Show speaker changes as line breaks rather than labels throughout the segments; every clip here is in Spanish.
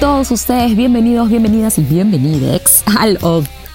Todos ustedes bienvenidos, bienvenidas y bienvenidex al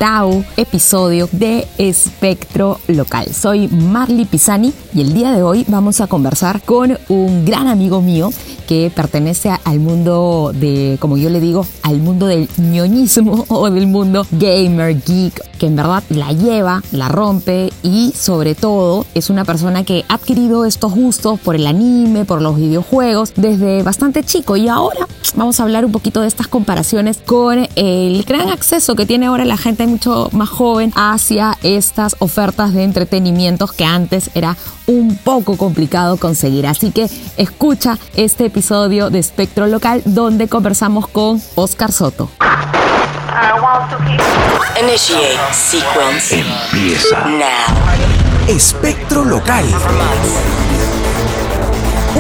octavo episodio de Espectro Local. Soy Marley Pisani y el día de hoy vamos a conversar con un gran amigo mío que pertenece al mundo de, como yo le digo, al mundo del ñoñismo o del mundo gamer, geek, que en verdad la lleva, la rompe y sobre todo es una persona que ha adquirido estos gustos por el anime, por los videojuegos desde bastante chico y ahora vamos a hablar un poquito de estas comparaciones con el gran acceso que tiene ahora la gente mucho más joven hacia estas ofertas de entretenimientos que antes era un poco complicado conseguir. Así que escucha este episodio de Espectro Local donde conversamos con Oscar Soto.
Initiate sequence
Empieza
now.
Espectro Local.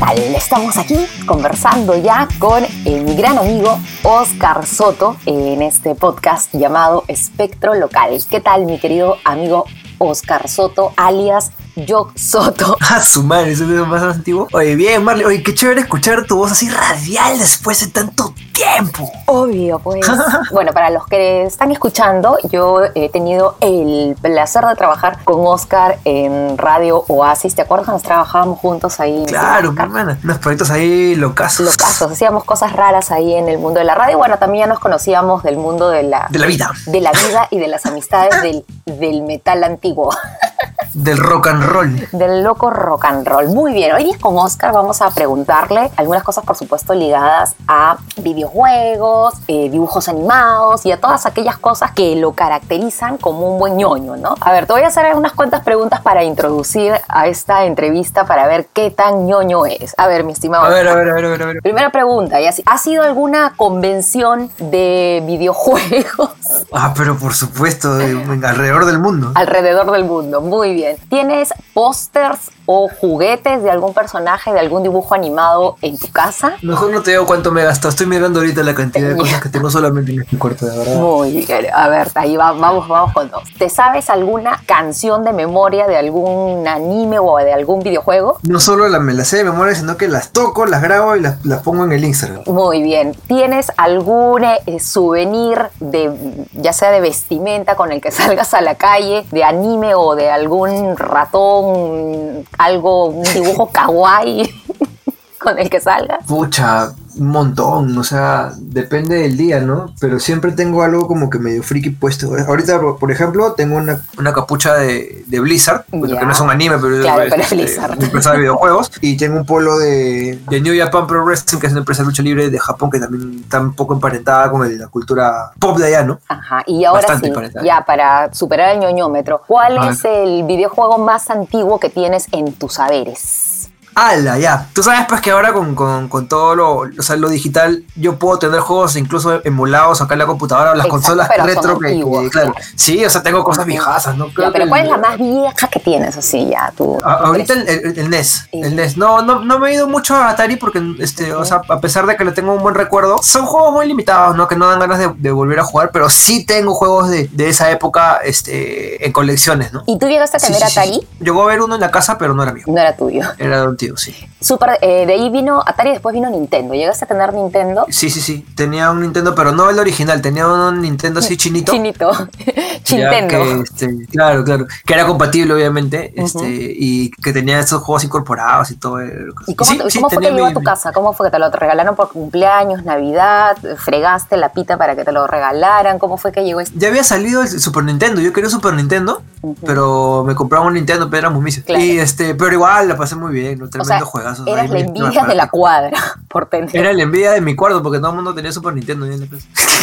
Tal? Estamos aquí conversando ya con eh, mi gran amigo Oscar Soto en este podcast llamado Espectro Local. ¿Qué tal, mi querido amigo Oscar Soto, alias Jock Soto?
Ah, su madre, ese video más antiguo. Oye, bien, Marley. Oye, qué chévere escuchar tu voz así radial después de tanto tiempo.
Obvio, pues. bueno, para los que están escuchando, yo he tenido el placer de trabajar con Oscar en Radio Oasis. ¿Te acuerdas? Nos trabajábamos juntos ahí.
Claro, mi hermana. Unos proyectos ahí locazos.
Locazos, hacíamos cosas raras ahí en el mundo de la radio. Bueno, también ya nos conocíamos del mundo de la,
De la vida.
de la vida y de las amistades del, del metal antiguo,
Del rock and roll.
del loco rock and roll. Muy bien, hoy día con Oscar vamos a preguntarle algunas cosas, por supuesto, ligadas a videojuegos, eh, dibujos animados y a todas aquellas cosas que lo caracterizan como un buen ñoño, ¿no? A ver, te voy a hacer unas cuantas preguntas para introducir a esta entrevista para ver qué tan ñoño es. A ver, mi estimado.
A ver, a ver, a ver, a ver. a ver.
Primera pregunta, ¿y así- ¿ha sido alguna convención de videojuegos
Ah, pero por supuesto, de- alrededor del mundo.
alrededor del mundo? Muy bien. ¿Tienes pósters o juguetes de algún personaje, de algún dibujo animado en tu casa?
Mejor no te digo cuánto me gastado. Estoy mirando ahorita la cantidad de cosas que tengo solamente en mi cuarto, de verdad.
Muy bien. A ver, ahí va- vamos, vamos con dos. ¿Te sabes alguna canción de memoria de algún anime o de algún videojuego?
No solo la, me las sé de memoria, sino que las toco, las grabo y las, las pongo en el Instagram.
Muy bien. ¿Tienes algún eh, souvenir de ya sea de vestimenta con el que salgas a la calle, de anime o de algún ratón, algo, un dibujo kawaii con el que salgas?
Pucha, un montón, o sea, depende del día, ¿no? Pero siempre tengo algo como que medio friki puesto. Ahorita, por- ejemplo, tengo una, una capucha de, de Blizzard, que no es un anime, pero
Claro,
es
pero es
este,
Blizzard.
una empresa de videojuegos. Y tengo un polo de, de New Japan Pro Wrestling, que es una empresa de lucha libre de Japón, que también está un poco emparentada con el- la cultura pop de allá, ¿no?
Ajá, y ahora
Bastante
sí,
parental.
ya para superar el ñoñómetro, ¿cuál es el videojuego más antiguo que tienes en tus saberes?
¡Hala, ya! Tú sabes pues que ahora con, con- con todo lo, o sea, lo digital yo puedo tener juegos incluso emulados acá en la computadora o las
Exacto,
consolas retro que,
antiguos,
que, claro.
claro.
Sí, o sea, tengo cosas viejazas, ¿no? Creo
pero ¿cuál es la más vieja que tienes así ya? Tú,
a- ahorita el, el- el NES,
Sí.
el NES. No, no, no me he ido mucho a Atari porque, este, o sea, a pesar de que le tengo un buen recuerdo, son juegos muy limitados, ¿no? Que no dan ganas de, de volver a jugar, pero sí tengo juegos de, de esa época, este, en colecciones, ¿no?
¿Y tú llegaste a tener
sí,
Atari?
Llegó a ver uno en la casa, pero no era mío.
No era tuyo.
Era de un tío, sí.
Super, eh, de ahí vino Atari y después vino Nintendo. ¿Llegaste a tener Nintendo?
Sí, sí, sí. Tenía un Nintendo, pero no el original. Tenía un Nintendo así chinito.
Chinito.
Ya
Chintendo.
que, este, claro, claro. Que era compatible, obviamente. este, y que tenía esos juegos incorporados y todo. eh,
¿Y cómo,
Sí,
cómo fue que llegó a tu casa? ¿Cómo fue que te lo regalaron por cumpleaños, Navidad? ¿Fregaste la pita para que te lo regalaran? ¿Cómo fue que llegó este?
Ya había salido el Super Nintendo. Yo quería Super Nintendo, pero me compraron un Nintendo, pero éramos misios.
Claro.
Y este, pero igual la pasé muy bien, ¿no?
O
Tremendo
sea,
juegazo.
eras la envidia de la cuadra. por tener.
Era la envidia de mi cuarto porque todo el mundo tenía Super Nintendo. en la.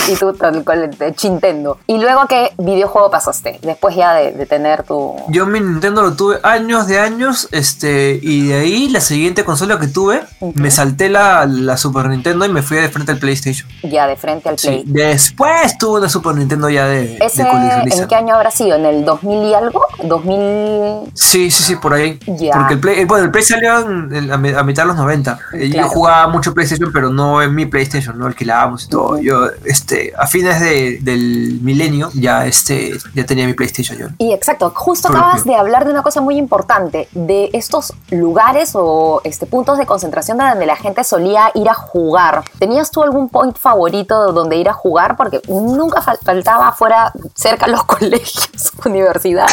Y tú tal cual, de Chintendo. ¿Y luego a qué videojuego pasaste? Después ya de, de tener tu...
Yo mi Nintendo lo tuve años de años, este, y de ahí la siguiente consola que tuve, me salté la, la Super Nintendo y me fui de frente al PlayStation.
Ya de frente al
Sí.
Play.
Después tuve una Super Nintendo ya de,
¿Ese
de
en qué año habrá sido? ¿En el 2000 y algo? ¿2000?
Sí, sí, sí, por ahí.
Ya.
Porque el Play, eh, bueno, el Play salió en- en- a, mi- a mitad de los 90. Eh,
Claro.
Yo jugaba mucho PlayStation, pero no en mi PlayStation, no alquilábamos y todo. Yo, este, a fines de- del milenio, ya, este, ya tenía mi PlayStation yo.
Y exacto, justo acabas de hablar de una cosa muy importante, de estos lugares o este, puntos de concentración de donde la gente solía ir a jugar. ¿Tenías tú algún point favorito donde ir a jugar? Porque nunca fal- faltaba fuera, cerca los colegios, universidad,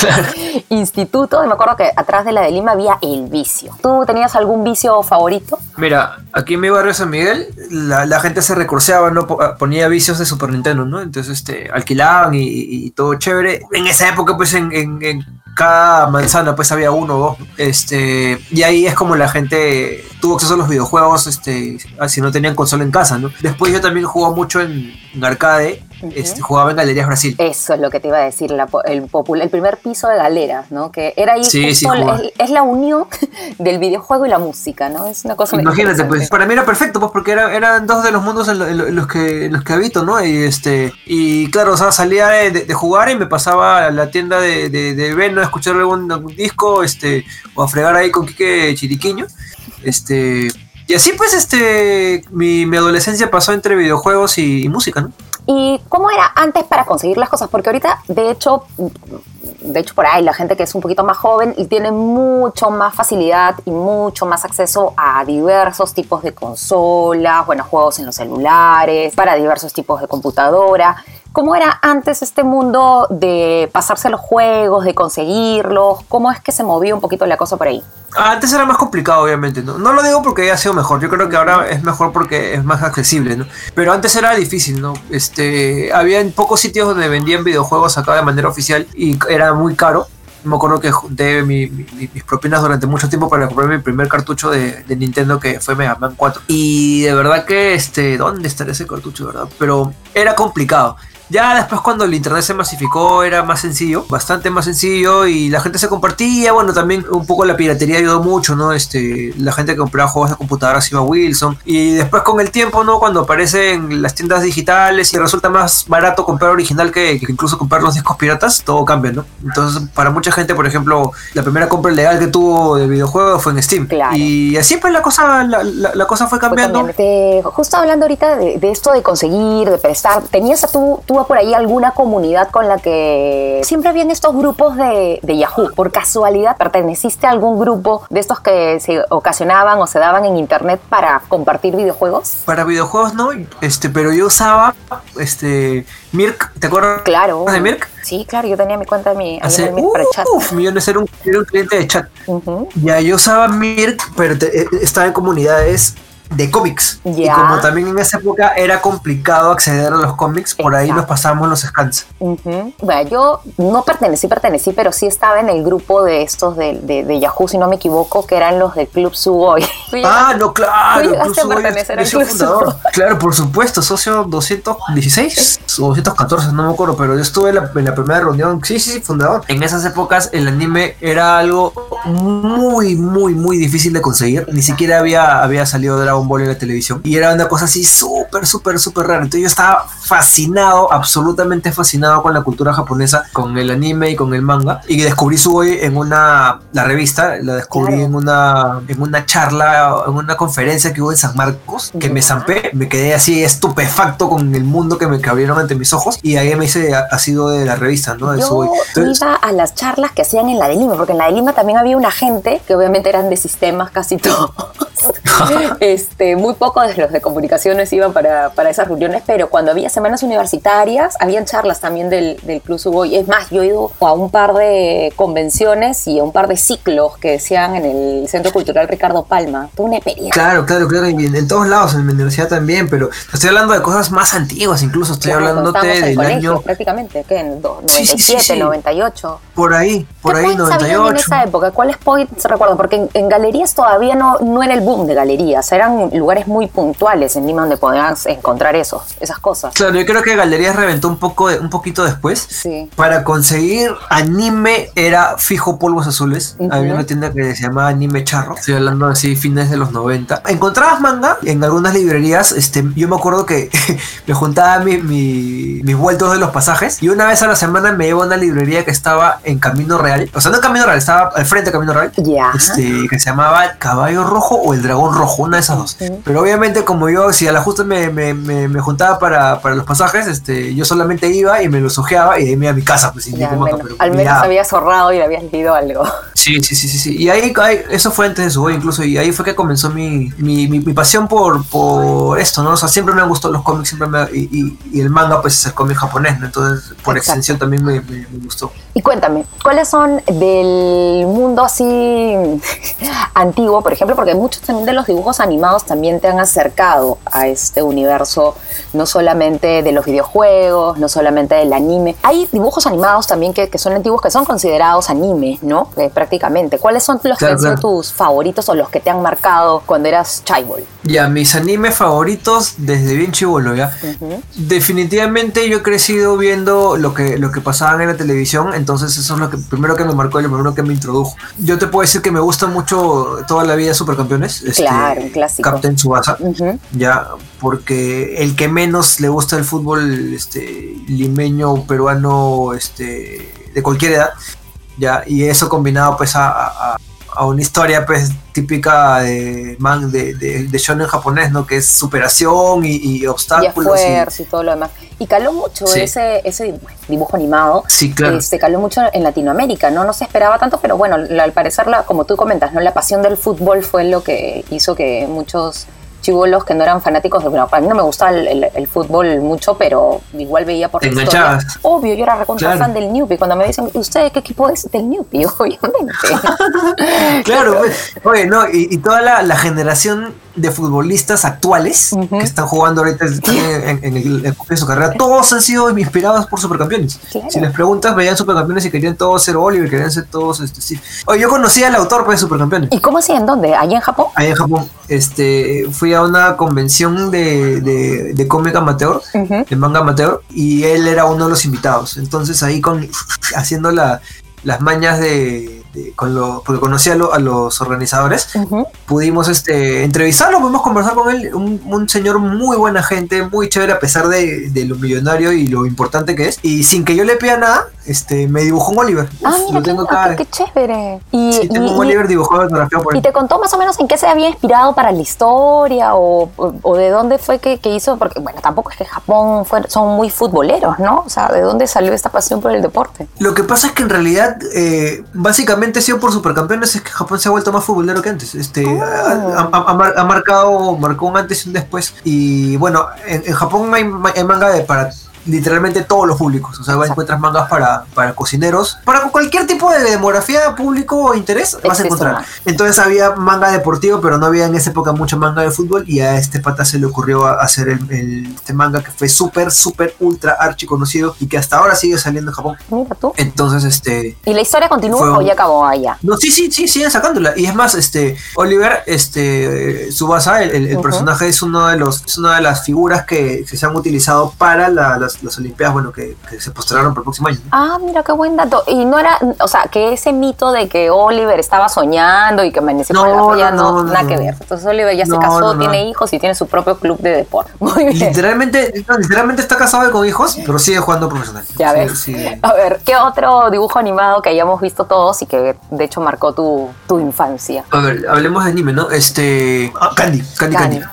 instituto. Y me acuerdo que atrás de la de Lima había el vicio. ¿Tú tenías algún vicio favorito?
Mira, aquí en mi barrio San Miguel, la, la gente se recurseaba, ¿no? Po- Ponía vicios de Super Nintendo, ¿no? Entonces, este, alquilaban y, y todo chévere. En esa época, pues, en, en- en cada manzana, pues, había uno o dos. Este, y ahí es como la gente tuvo acceso a los videojuegos, este, si no tenían consola en casa, ¿no? Después yo también jugaba mucho en arcade, este, jugaba en Galerías Brasil.
Eso es lo que te iba a decir, la el, popul- el primer piso de galeras, ¿no? Que era ahí
Sí, sí,
es, es la unión del videojuego y la música, ¿no? Es una cosa muy
Imagínate, pues, para mí era perfecto, pues, porque era- eran dos de los mundos en, lo- en lo- en los que en los que habito, ¿no? Y este, y claro, o sea, salía de, de- de jugar y me pasaba a la tienda de, de, de Veno a escuchar algún, algún disco, este, o a fregar ahí con Quique Chiriquiño, este, y así pues, este, mi, mi adolescencia pasó entre videojuegos y, y música, ¿no?
¿Y cómo era antes para conseguir las cosas? Porque ahorita, de hecho, de hecho por ahí la gente que es un poquito más joven y tiene mucho más facilidad y mucho más acceso a diversos tipos de consolas, bueno, juegos en los celulares, para diversos tipos de computadora. ¿Cómo era antes este mundo de pasarse los juegos, de conseguirlos? ¿Cómo es que se movía un poquito la cosa por ahí?
Antes era más complicado, obviamente, ¿no? No lo digo porque haya sido mejor, yo creo que ahora es mejor porque es más accesible, ¿no? Pero antes era difícil, ¿no? Este, había en pocos sitios donde vendían videojuegos acá de manera oficial y era muy caro. Me acuerdo que junté mi- mi- mi- mis propinas durante mucho tiempo para comprar mi primer cartucho de, de Nintendo que fue Mega Man 4. Y de verdad que, este, ¿dónde estará ese cartucho, verdad? Pero era complicado. Ya después cuando el internet se masificó era más sencillo, bastante más sencillo y la gente se compartía, bueno también un poco la piratería ayudó mucho, ¿no? Este, la gente que compraba juegos de computadoras iba a Wilson y después con el tiempo, ¿no? Cuando aparecen las tiendas digitales y resulta más barato comprar original que, que incluso comprar los discos piratas, todo cambia, ¿no? Entonces para mucha gente, por ejemplo, la primera compra legal que tuvo de videojuegos fue en Steam
Claro.
y así pues la cosa, la, la- la cosa fue cambiando.
Te- justo hablando ahorita de, de esto de conseguir, de prestar, ¿tenías a tú, por ahí alguna comunidad con la que siempre habían estos grupos de, de Yahoo? ¿Por casualidad perteneciste a algún grupo de estos que se ocasionaban o se daban en internet para compartir videojuegos?
Para videojuegos no, este, pero yo usaba este Mirk, ¿te acuerdas
Claro.
de Mirk?
Sí, claro, yo tenía mi cuenta de mi,
Hace
Mirk para chat.
uf, millones, era un, era un cliente de chat. Ya, yo usaba Mirk, pero te- eh, estaba en comunidades de cómics. Y como también en esa época era complicado acceder a los cómics, por ahí nos pasábamos los scans.
Bueno, yo no pertenecí, pertenecí, pero sí estaba en el grupo de estos de, de- de Yahoo, si no me equivoco, que eran los del Club Sugoi.
Ah, no, claro. Hoy
pertenecer
es
al Club
fundador. Claro, por supuesto, socio 216 o 214, no me acuerdo, pero yo estuve en la, en la primera reunión. Sí, sí, sí, fundador. En esas épocas el anime era algo muy, muy, muy difícil de conseguir. Ni siquiera había, había salido Dragon Ball en la televisión. Y era una cosa así súper, súper, súper rara. Entonces yo estaba fascinado, absolutamente fascinado con la cultura japonesa, con el anime y con el manga. Y descubrí Sugoi en una, la revista, la descubrí
Claro.
en una, en una charla, en una conferencia que hubo en San Marcos, que me
Ya.
zampé, me quedé así estupefacto con el mundo que me que abrieron ante mis ojos y ahí me hice ha sido de la revista, ¿no? De
Yo.
Entonces,
iba a las charlas que hacían en la de Lima, porque en la de Lima también había una gente que obviamente eran de sistemas casi todos. este, muy pocos de los de comunicaciones iban para, para esas reuniones, pero cuando había semanas universitarias, habían charlas también del, del Club Suboy. Es más, yo he ido a un par de convenciones y a un par de ciclos que decían en el Centro Cultural Ricardo Palma. Tuve una experiencia.
Claro, claro, claro, en, en todos lados, en mi universidad también, pero estoy hablando de cosas más antiguas, incluso estoy
Claro, en
del
colegio,
año
prácticamente, ¿qué? En do-
Sí, sí,
97,
sí.
98.
Por ahí, por
¿Qué
ahí,
points habían en
98.
esa época? ¿Cuáles points recuerdo? Porque en, en galerías todavía no, no era el boom de galerías, eran lugares muy puntuales en Lima donde podías encontrar esos, esas cosas.
Claro, yo creo que Galerías reventó un poco, un poquito después.
Sí.
Para conseguir anime era fijo polvos azules.
Ujú.
Había una tienda que se llamaba Anime Charro. Estoy hablando así, fines de los 90. Encontrabas manga en algunas librerías. Este, yo me acuerdo que me juntaba mi- mi- mis vueltos de los pasajes. Y una vez a la semana me iba a una librería que estaba en Camino Real. O sea, no en Camino Real, estaba al frente de Camino Real.
Ya.
Este, que se llamaba el Caballo Rojo o el Dragón Rojo, una de esas dos. Pero obviamente, como yo, si a la justa me, me, me, me juntaba para, para los pasajes, este, yo solamente iba y me los ojeaba y de ahí me iba a mi casa. Pues, ningún
al menos,
pero
al menos habías ahorrado y habías leído algo.
Sí, sí, sí, sí, sí. Y ahí, ahí- eso fue antes de su boy incluso, y ahí fue que comenzó mi, mi, mi, mi pasión por, por esto, ¿no? O sea, siempre me han gustado los cómics, siempre me, y, y, y el manga, pues es el cómic japonés, ¿no? Entonces, por
Exacto.
extensión también me, me, me gustó.
Y cuéntame, ¿cuáles son del mundo así antiguo, por ejemplo? Porque muchos también de los dibujos animados también te han acercado a este universo, no solamente de los videojuegos, no solamente del anime. Hay dibujos animados también que, que son antiguos, que son considerados anime, ¿no? Eh, prácticamente. ¿Cuáles son los que
Claro,
sido
claro.
tus favoritos o los que te han marcado cuando eras chaibol?
Ya, mis animes favoritos desde bien chivolo, ¿ya?
Ujú.
Definitivamente yo he crecido viendo lo que, lo que pasaban en la televisión, entonces eso es lo que primero que me marcó y lo primero que me introdujo. Yo te puedo decir que me gusta mucho toda la vida Supercampeones. este,
Claro, un clásico.
Captain Tsubasa.
Ujú.
Ya, porque el que menos le gusta el fútbol este, limeño, peruano, este, de cualquier edad, ya, y eso combinado pues a, a- a una historia pues típica de man de, de, de shonen japonés, ¿no? Que es superación y, y obstáculos. y-
esfuerzo y todo lo demás. Y caló mucho
Sí.
ese, ese dibujo animado.
sí, claro.
Este, caló mucho en Latinoamérica, ¿no? No se esperaba tanto, pero bueno, al parecer, la, como tú comentas, ¿no? La pasión del fútbol fue lo que hizo que muchos chivolos que no eran fanáticos de bueno, a mí no me gustaba el, el- el fútbol mucho, pero igual veía por la. Obvio, yo era recontra
Claro.
fan del Newpie. Cuando me dicen, ¿usted qué equipo es? Del Newpie, obviamente.
Claro, pues, oye, no, y, y toda la, la generación de futbolistas actuales que están jugando ahorita en, el, en de su carrera, todos han sido inspirados por supercampeones.
Claro.
Si les preguntas, veían supercampeones y querían todos ser Oliver, querían ser todos, este, sí. Oye, yo conocí al autor pues, de supercampeones.
¿Y cómo así? ¿En dónde? ¿Allá en Japón?
Ahí en Japón, este, fui a una convención de, de, de cómic amateur, de manga amateur, y él era uno de los invitados. Entonces ahí con haciendo la, las mañas de, de- con lo, porque conocí a, lo- a los organizadores, pudimos este, entrevistarlo, pudimos conversar con él, un, un señor muy buena gente, muy chévere a pesar de, de lo millonario y lo importante que es. Y sin que yo le pida nada, este, me dibujó un Oliver.
Ah,
Uf,
mira,
lo
qué,
tengo
ah,
acá.
qué, qué chévere. Y,
Sí, tengo
y-
un Oliver dibujado por
¿Y te contó más o menos en qué se había inspirado para la historia o, o- o de dónde fue que, que hizo? Porque, bueno, tampoco es que Japón fue- son muy futboleros, ¿no? O sea, ¿de dónde salió esta pasión por el deporte?
Lo que pasa es que en realidad, eh, básicamente, ha sido por supercampeones, es que Japón se ha vuelto más futbolero que antes. Este,
Oh.
ha, ha- ha mar- ha marcado, marcó un antes y un después. Y bueno, en, en Japón hay manga de, para literalmente todos los públicos. O sea,
Exacto.
encuentras mangas para, para cocineros, para cualquier tipo de demografía, público o interés, vas a encontrar. Entonces había manga deportivo, pero no había en esa época mucha manga de fútbol. Y a este pata se le ocurrió hacer el, el- este manga que fue súper, súper, ultra, archi conocido y que hasta ahora sigue saliendo en Japón.
Mira tú.
Entonces, este.
¿Y la historia continúa o ya acabó allá?
No, sí, sí, sí, siguen sacándola. Y es más, este, Oliver, este, Subasa, el, el- el
Ujú.
personaje es uno de los, es una de las figuras que, que se han utilizado para la- las, las Olimpiadas, bueno, que, que se postergaron para el próximo año. ¿no?
Ah, mira qué buen dato. Y no era, o sea, que ese mito de que Oliver estaba soñando y que amaneció por
No,
la playa,
no,
nada que ver. Entonces Oliver ya se casó, tiene hijos y tiene su propio club de deporte. Muy bien.
Literalmente, literalmente está casado y con hijos, pero sigue jugando profesional.
Ya
Sí,
ves.
sí.
A ver, ¿qué otro dibujo animado que hayamos visto todos y que de hecho marcó tu, tu infancia?
A ver, hablemos de anime, ¿no? Este. ah, Candy, Candy, Candy. Candy,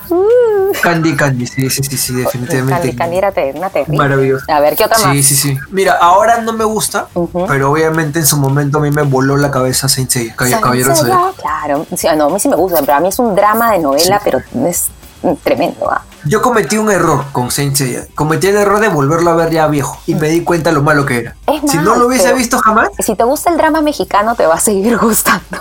Candy, sí, sí, sí, sí, definitivamente.
Candy, Candy era te- una terrible.
Maravilloso.
A ver, ¿qué otra más?
Sí, sí, sí. Mira, ahora no me gusta,
Ujú.
pero obviamente en su momento a mí me voló la cabeza Saint Seiya, Cab- Caballero.
Seiya, Claro, sí, no, a mí sí me gusta, pero a mí es un drama de novela, pero es mm, tremendo. ¿ah?
Yo cometí un error con Saint Seiya. Cometí el error de volverlo a ver ya viejo y me di cuenta lo malo que era.
Es
si
más,
no lo hubiese visto jamás,
Si te gusta el drama mexicano, te va a seguir gustando.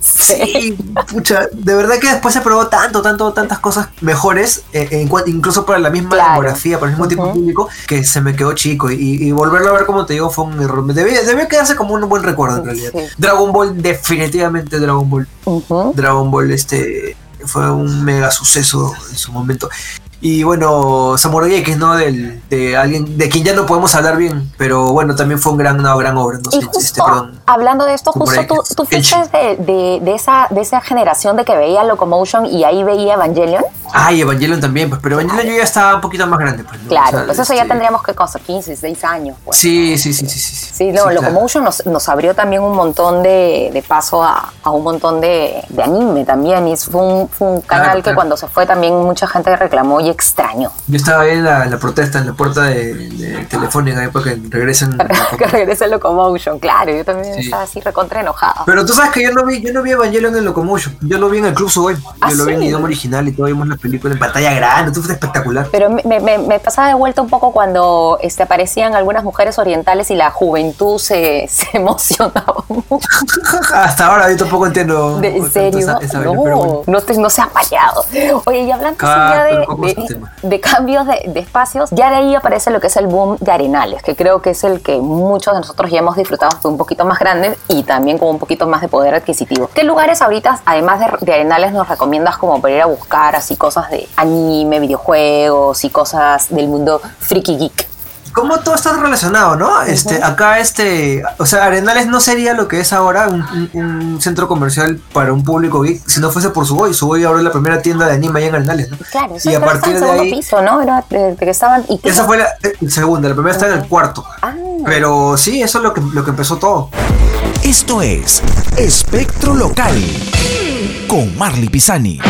Sí, pucha, de verdad que después se probó tanto, tanto, tantas cosas mejores, eh, en incluso para la misma
Claro.
demografía, para el mismo tipo de
Ujú.
público, que se me quedó chico. Y, y volverlo a ver, como te digo, fue un error. Debía, debía quedarse como un buen recuerdo en realidad.
Sí.
Dragon Ball, definitivamente Dragon Ball. Dragon Ball, este. fue un mega suceso en su momento. Y bueno, Samurai X, ¿no? Del, de alguien de quien ya no podemos hablar bien, pero bueno, también fue un gran, una gran obra. No
Y
sé,
justo,
este, perdón.
hablando de esto,
Samurai
justo tú,
X.
tú fuiste de, de- de esa, de esa generación de que veía Locomotion y ahí veía Evangelion.
Ay, Evangelion también, pues, pero Evangelion yo ya estaba un poquito más grande, pues. ¿no?
Claro,
O sea,
pues eso ya
este,
tendríamos que cosa, 15, 16 años. Pues.
Sí, sí, sí, sí, sí.
Sí, no,
claro.
Locomotion nos, nos abrió también un montón de, de paso a, a un montón de, de anime también. Y fue un, fue un
Claro,
canal que
claro.
cuando se fue también mucha gente reclamó y extrañó.
Yo estaba ahí en la, protesta, en la puerta de, de Telefónica, ahí para que regresen.
que regrese Locomotion, claro, yo también
Sí.
estaba así recontra enojada.
Pero tú sabes que yo no vi, yo no vi Evangelion en Locomotion, yo lo vi en el Club Subway, yo
¿Ah,
lo vi en idioma original y todo vimos la película en pantalla grande, todo fue espectacular.
Pero me, me- me pasaba de vuelta un poco cuando este, aparecían algunas mujeres orientales y la juventud se, se emocionaba mucho.
Hasta ahora yo tampoco entiendo.
De- ¿En serio?
esa- esa
no,
vaina, pero bueno.
no, te- no se han fallado. Oye, y hablando
Cada
ya de, de-
tema.
de cambios de, de espacios, ya de ahí aparece lo que es el boom de Arenales, que creo que es el que muchos de nosotros ya hemos disfrutado un poquito más grande y también con un poquito más de poder adquisitivo. ¿Qué lugares ahorita, además de, de Arenales, nos recomiendas como para ir a buscar así cosas de anime, videojuegos y cosas del mundo freaky geek?
¿Cómo todo está relacionado, no? Este, acá este, o sea, Arenales no sería lo que es ahora un, un- un centro comercial para un público geek si no fuese por Subway. Subway ahora es la primera tienda de anime allá en Arenales, ¿no?
Claro, eso
y a partir de
segundo
ahí,
piso, ¿no? Era de, de que estaban... Y
esa fue la eh, segunda, la primera está en el cuarto.
Ah.
Pero sí, eso es lo que, lo que empezó todo.
Esto es Espectro Local con Marley Pisani.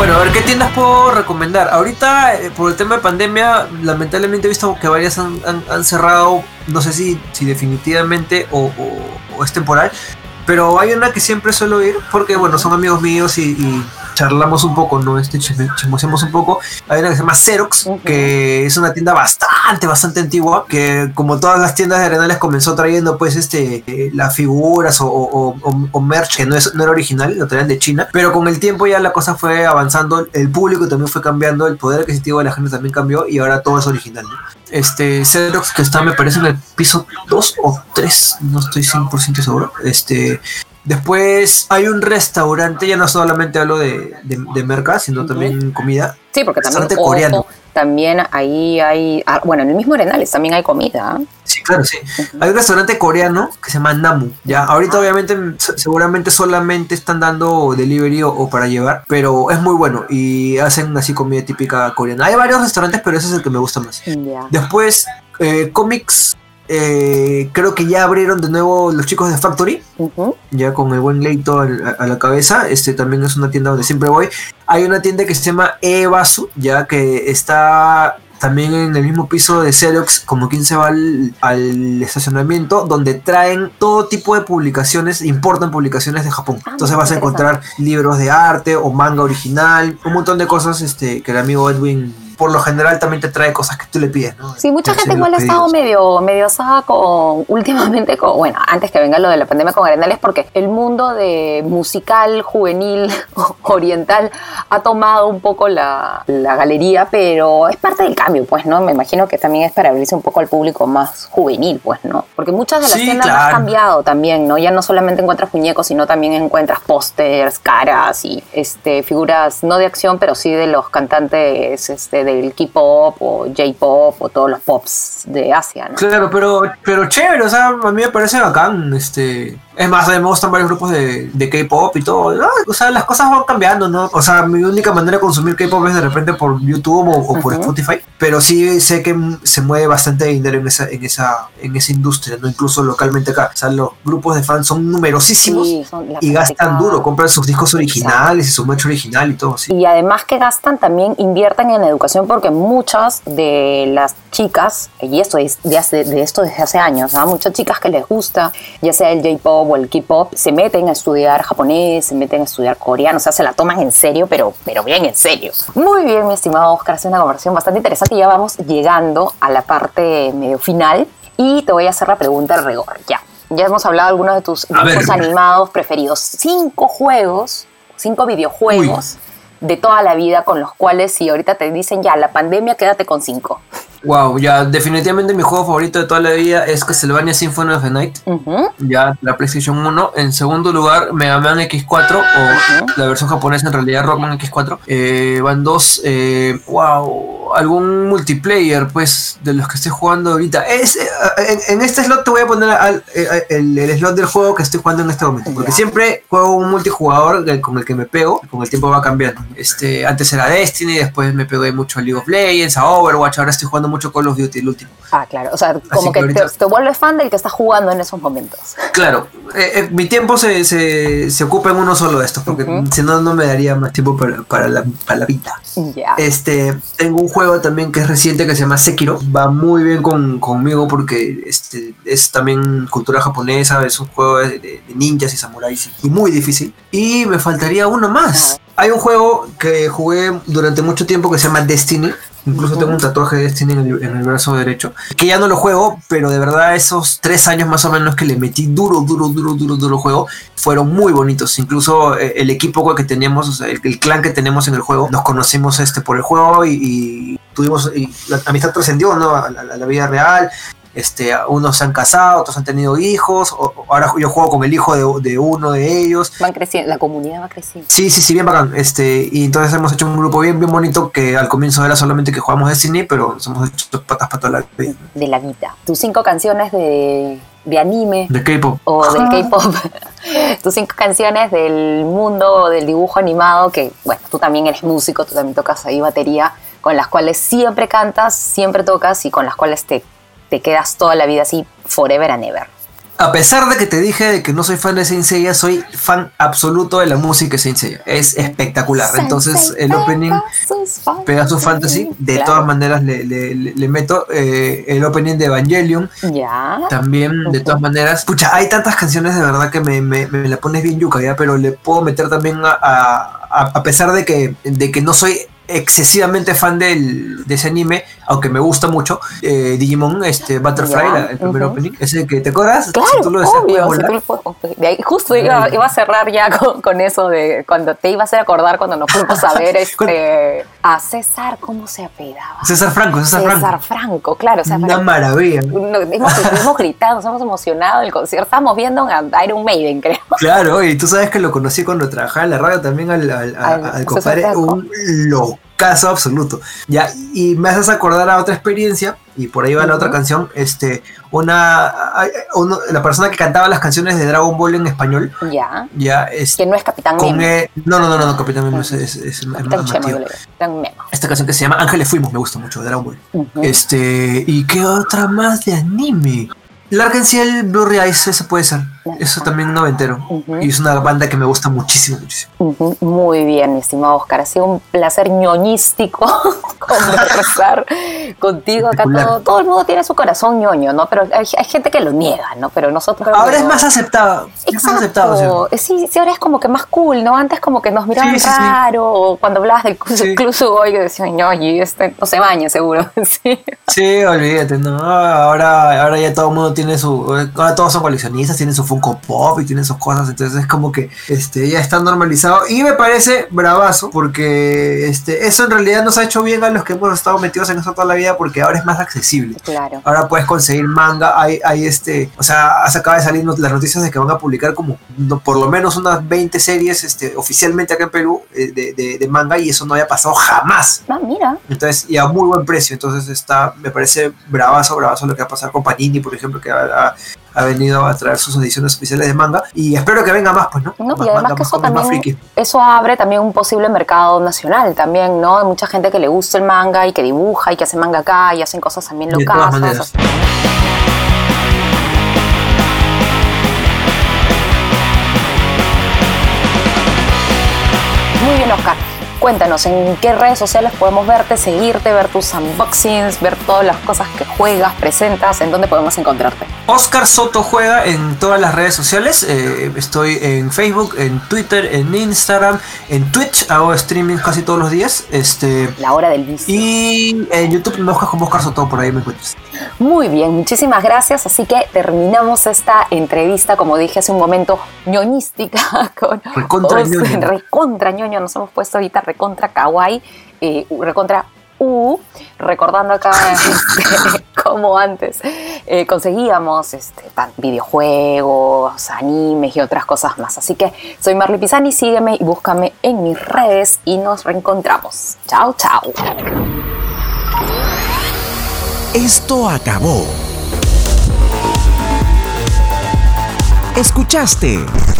Bueno, a ver, ¿qué tiendas puedo recomendar? Ahorita, eh, por el tema de pandemia, lamentablemente he visto que varias han, cerrado, no sé si, si definitivamente o, es temporal, pero hay una que siempre suelo ir porque, bueno, son amigos míos y charlamos un poco, ¿no? Este, chismoseamos un poco. Hay una que se llama Xerox, que es una tienda bastante, bastante antigua, que como todas las tiendas de Arenales comenzó trayendo, pues, este, eh, las figuras o, o- o- o merch que no, es, no era original, lo traían de China, pero con el tiempo ya la cosa fue avanzando, el público también fue cambiando, el poder adquisitivo de la gente también cambió y ahora todo es original, ¿no? Este, Xerox que está, me parece, en el piso 2 o 3, no estoy 100% seguro, este... Después hay un restaurante, ya no solamente hablo de, de, de merca, sino también comida.
Sí, porque también
Restaurante
ojo,
coreano.
también ahí hay, ah, bueno, en el mismo Arenales también hay comida.
Sí, claro, sí. Hay un restaurante coreano que se llama Namu. Ya, ahorita obviamente se- seguramente solamente están dando delivery o, o para llevar, pero es muy bueno y hacen así comida típica coreana. Hay varios restaurantes, pero ese es el que me gusta más.
Ya.
Después, eh, cómics, eh, creo que ya abrieron de nuevo los chicos de Factory, ya con el buen Leito al- a, a la cabeza. Este también es una tienda donde siempre voy. Hay una tienda que se llama Ebasu, ya que está también en el mismo piso de Xerox, como quien se va al, al estacionamiento, donde traen todo tipo de publicaciones, importan publicaciones de Japón.
Ah,
Entonces vas a encontrar libros de arte o manga original, un montón de cosas este, que el amigo Edwin por lo general también te trae cosas que tú le pides, ¿no?
Sí, mucha gente igual ha estado medio, medio asada con, últimamente con, bueno, antes que venga lo de la pandemia con Arenales, porque el mundo de musical, juvenil, oriental, ha tomado un poco la, la galería, pero es parte del cambio, pues, ¿no? Me imagino que también es para abrirse un poco al público más juvenil, pues, ¿no? Porque muchas de las
Sí,
tiendas han
claro.
cambiado también, ¿no? Ya no solamente encuentras muñecos, sino también encuentras pósters, caras y este, figuras, no de acción, pero sí de los cantantes este, del K-pop o J-pop o todos los pops de Asia, ¿no?
Claro, pero, pero chévere, o sea, a mí me parece bacán, este... Es más, a mí me gustan varios grupos de, de K-pop y todo, ¿no? O sea, las cosas van cambiando, ¿no? O sea, mi única manera de consumir K-pop es de repente por YouTube o, o por
Ujú.
Spotify, pero sí sé que se mueve bastante dinero en esa, en esa, en esa industria, ¿no? Incluso localmente acá. O sea, los grupos de fans son numerosísimos
Sí, son
y gastan duro, compran sus discos originales y su merch original y todo, sí.
Y además que gastan, también invierten en educación porque muchas de las chicas, y esto es de, hace- de esto desde hace años, ¿ah? muchas chicas que les gusta, ya sea el J-pop o el K-pop, se meten a estudiar japonés, se meten a estudiar coreano, o sea, se la toman en serio, pero, pero bien en serio. Muy bien, mi estimado Oscar, es una conversación bastante interesante y ya vamos llegando a la parte medio final y te voy a hacer la pregunta de rigor, ya. Ya hemos hablado de algunos de tus dibujos animados preferidos. Cinco juegos, cinco videojuegos de toda la vida con los cuales si ahorita te dicen ya la pandemia quédate con cinco.
Wow, ya definitivamente mi juego favorito de toda la vida es Castlevania Symphony of the Night. Ya la PlayStation 1. En segundo lugar, Mega Man X4 o la versión japonesa en realidad Rockman X4. Eh, van dos. eh, wow, algún multiplayer pues de los que estoy jugando ahorita. Es, eh, en, en este slot te voy a poner al- eh, el, el slot del juego que estoy jugando en este momento. Porque siempre juego un multijugador con el que me pego. Con el tiempo va cambiando. Este, antes era Destiny, después me pegué mucho a League of Legends, a Overwatch. Ahora estoy jugando mucho Call of Duty, el último.
Ah, claro. O sea, como
que
que, te,
ahorita-
te vuelves fan del que está jugando en esos momentos.
Claro, eh, eh, mi tiempo se, se, se ocupa en uno solo de estos, porque
Ujú.
si no, no me daría más tiempo para, para, la, para la vida.
Ya.
Este, tengo un juego también que es reciente que se llama Sekiro. Va muy bien con, conmigo porque este, es también cultura japonesa, es un juego de, de- de ninjas y samuráis y muy difícil. Y me faltaría uno más. Hay un juego que jugué durante mucho tiempo que se llama Destiny. Incluso tengo un tatuaje de Destiny en el, en el brazo derecho. Que ya no lo juego, pero de verdad esos tres años más o menos que le metí duro, duro, duro, duro, duro juego, fueron muy bonitos. Incluso eh, el equipo que teníamos, el, clan que tenemos en el juego, nos conocimos este, por el juego y, tuvimos, y la amistad trascendió ¿no? a la vida real. Este, unos se han casado, otros han tenido hijos. o- o ahora yo juego con el hijo de, de uno de ellos.
Van creciendo, la comunidad va creciendo.
Sí, sí, sí, bien bacán. Este, y entonces hemos hecho un grupo bien, bien bonito que al comienzo era solamente que jugamos Destiny, pero nos hemos hecho patas para toda la vida.
De la vida. Tus cinco canciones de, de anime
De K-pop.
o del K-pop. Tus cinco canciones del mundo del dibujo animado, que, bueno, tú también eres músico, tú también tocas ahí batería, con las cuales siempre cantas, siempre tocas y con las cuales te, te quedas toda la vida así, forever and ever.
A pesar de que te dije de que no soy fan de Saint Seiya, soy fan absoluto de la música de Saint Seiya. Es espectacular. Entonces, el opening Pegasus Fantasy, de
Claro.
todas maneras le, le- le- le meto eh, el opening de Evangelion.
Ya.
También, de todas maneras, pucha, hay tantas canciones de verdad que me, me- me la pones bien yuca, ¿ya? Pero le puedo meter también a, a- a- a pesar de que, de que no soy excesivamente fan del, de ese anime, aunque me gusta mucho, eh, Digimon, este, Butterfly, la- el primer
ujú.
opening, ese que te acuerdas,
Claro,
si tú lo deseas, puedes
obvio. si
volar.
tú lo puedes- de ahí justo iba, iba a cerrar ya con, con eso de cuando te iba a hacer acordar cuando nos fuimos a ver este, a César, ¿cómo se apellidaba?
César Franco, César,
César
Franco.
Franco, claro. O sea,
Una maravilla.
hemos, hemos gritado, nos hemos emocionado el concierto. Estábamos viendo a Iron Maiden, creo.
Claro, y tú sabes que lo conocí cuando trabajaba en la radio también al, al,
Al
compadre, un locazo absoluto. Ya, y me haces acordar a otra experiencia, y por ahí va la otra canción, este, una, uno- la persona que cantaba las canciones de Dragon Ball en español,
Ya.
ya, es,
Que no es Capitán
con
Memo.
E- no, no, no, no, no, Capitán Memo es, es, es- es
Capitán yo Memo.
Esta canción que se llama Ángeles Fuimos, me gusta mucho, de Dragon Ball. Este, ¿y qué otra más de anime? Ciel, Blurry Eyes, ese puede ser. Eso también noventero.
Ujú.
Y es una banda que me gusta muchísimo, muchísimo.
Muy bien, mi estimado Oscar. Ha sido un placer ñoñístico conversar contigo. Acá todo, todo el mundo tiene su corazón ñoño, ¿no? Pero hay, hay gente que lo niega, ¿no? Pero nosotros.
Ahora es más aceptado. Es más aceptado, ¿cierto?
Exacto. Sí, sí, ahora es como que más cool, ¿no? Antes como que nos miraban
Sí, sí,
raro, o cuando hablabas del Sugoi, que decían, ñoñi, este no se baña seguro. sí.
Sí, olvídate, no. Ahora, ahora ya todo el mundo tiene su. Ahora todos son coleccionistas, tienen su Funko Pop y tienen sus cosas. Entonces es como que este, ya está normalizado. Y me parece bravazo, porque este, eso en realidad nos ha hecho bien a los que hemos estado metidos en eso toda la vida, porque ahora es más accesible.
Claro.
Ahora puedes conseguir manga, hay, hay este, o sea, se acaba de salir las noticias de que van a publicar como no, por lo menos unas 20 series este, oficialmente acá en Perú eh, de, de- de manga y eso no había pasado jamás.
Ah, mira.
Entonces, y a muy buen precio. Entonces está, me parece bravazo, bravazo lo que va a pasar con Panini, por ejemplo, que ha, ha- venido a traer sus ediciones oficiales de manga. Y espero que venga más, pues, ¿no?
No,
más
y además que eso también, eso abre también un posible mercado nacional también, ¿no? Hay mucha gente que le gusta el manga y que dibuja y que hace manga acá y hacen cosas también
maneras.
Muy bien, Oscar. Cuéntanos, ¿en qué redes sociales podemos verte, seguirte, ver tus unboxings, ver todas las cosas que juegas, presentas, en dónde podemos encontrarte?
Oscar Soto juega en todas las redes sociales. eh, estoy en Facebook, en Twitter, en Instagram, en Twitch. Hago streaming casi todos los días. Este.
La hora del vicio.
Y en YouTube me buscas como Oscar Soto, por ahí me encuentras.
Muy bien, muchísimas gracias. Así que terminamos esta entrevista, como dije hace un momento, ñoñística con
Recontra ñoño.
recontra ñoño. Nos hemos puesto ahorita recontra kawaii, eh, recontra U, recordando acá como antes eh, conseguíamos este, videojuegos, animes y otras cosas más. Así que soy Marley Pisani, sígueme y búscame en mis redes y nos reencontramos. Chao, chao.
Esto acabó. Escuchaste